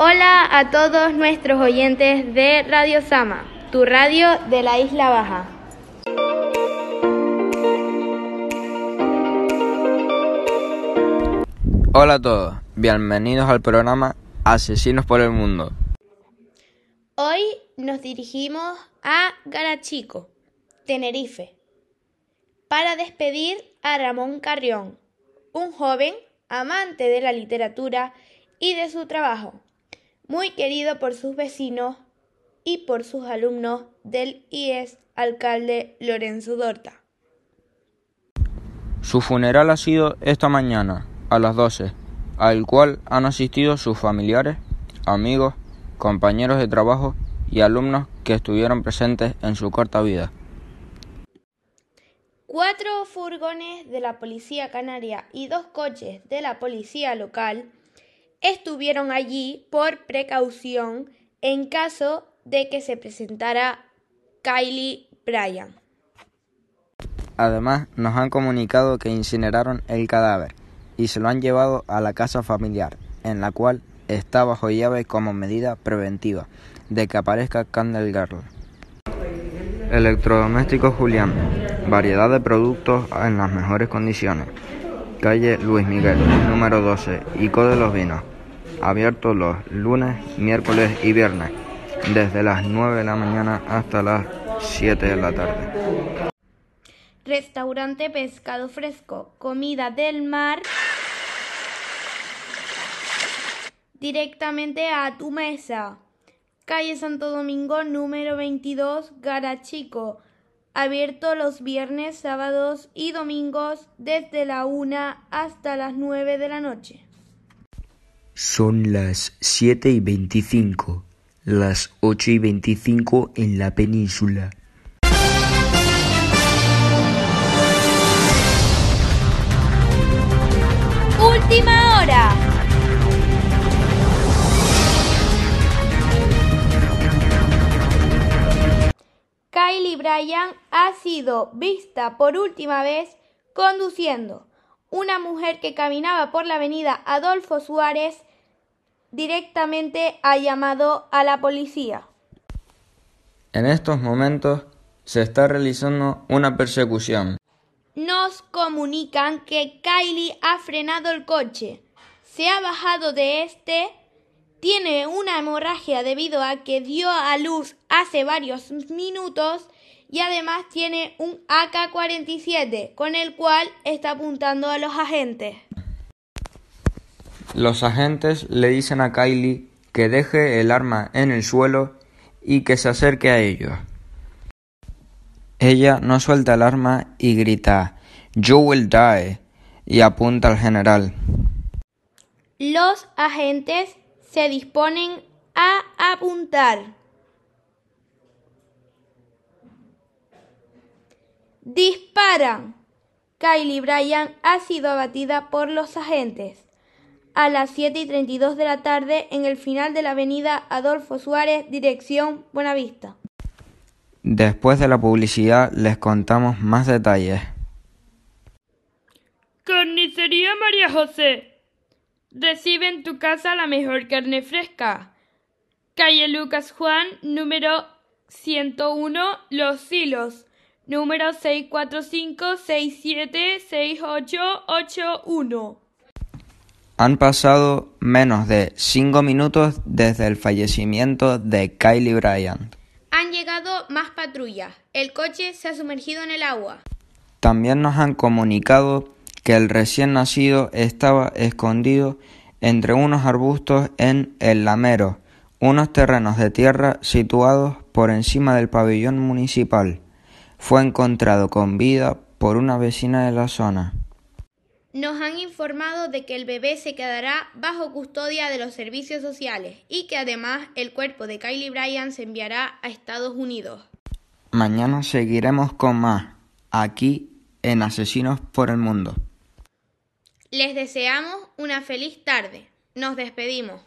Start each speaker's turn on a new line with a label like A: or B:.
A: Hola a todos nuestros oyentes de Radio Sama, tu radio de la Isla Baja.
B: Hola a todos, bienvenidos al programa Asesinos por el Mundo.
A: Hoy nos dirigimos a Garachico, Tenerife, para despedir a Ramón Carrión, un joven amante de la literatura y de su trabajo, muy querido por sus vecinos y por sus alumnos del IES alcalde Lorenzo Dorta.
B: Su funeral ha sido esta mañana a las 12, al cual han asistido sus familiares, amigos, compañeros de trabajo y alumnos que estuvieron presentes en su corta vida.
A: Cuatro furgones de la Policía Canaria y dos coches de la Policía Local estuvieron allí por precaución en caso de que se presentara Kylie Bryan.
B: Además, nos han comunicado que incineraron el cadáver y se lo han llevado a la casa familiar, en la cual está bajo llave como medida preventiva de que aparezca Candle Girl. Electrodoméstico Julián, variedad de productos en las mejores condiciones. Calle Luis Miguel, número 12, Ico de los Vinos. Abierto los lunes, miércoles y viernes, desde las 9 de la mañana hasta las 7 de la tarde.
A: Restaurante Pescado Fresco, comida del mar directamente a tu mesa. Calle Santo Domingo número 22, Garachico. Abierto los viernes, sábados y domingos desde la 1 hasta las 9 de la noche.
C: Son las 7 y 25, las 8 y 25 en la península.
A: Última hora. Kylie Bryan ha sido vista por última vez conduciendo. Una mujer que caminaba por la avenida Adolfo Suárez directamente ha llamado a la policía.
B: En estos momentos se está realizando una persecución.
A: Nos comunican que Kylie ha frenado el coche, se ha bajado de este, tiene una hemorragia debido a que dio a luz hace varios minutos y además tiene un AK-47 con el cual está apuntando a los agentes.
B: Los agentes le dicen a Kylie que deje el arma en el suelo y que se acerque a ellos. Ella no suelta el arma y grita You will die y apunta al general.
A: Los agentes se disponen a apuntar. Disparan. Kylie Bryan ha sido abatida por los agentes a las 7 y 32 de la tarde en el final de la avenida Adolfo Suárez, dirección Buenavista.
B: Después de la publicidad les contamos más detalles.
D: Carnicería María José. Recibe en tu casa la mejor carne fresca. Calle Lucas Juan, número 101, Los Silos. Número 645-676881.
B: Han pasado menos de 5 minutos desde el fallecimiento de Kylie Bryant.
A: Han llegado más patrullas. El coche se ha sumergido en el agua.
B: También nos han comunicado que el recién nacido estaba escondido entre unos arbustos en El Lamero, unos terrenos de tierra situados por encima del pabellón municipal. Fue encontrado con vida por una vecina de la zona.
A: Nos han informado de que el bebé se quedará bajo custodia de los servicios sociales y que además el cuerpo de Kylie Bryan se enviará a Estados Unidos.
B: Mañana seguiremos con más, aquí en Asesinos por el Mundo.
A: Les deseamos una feliz tarde. Nos despedimos.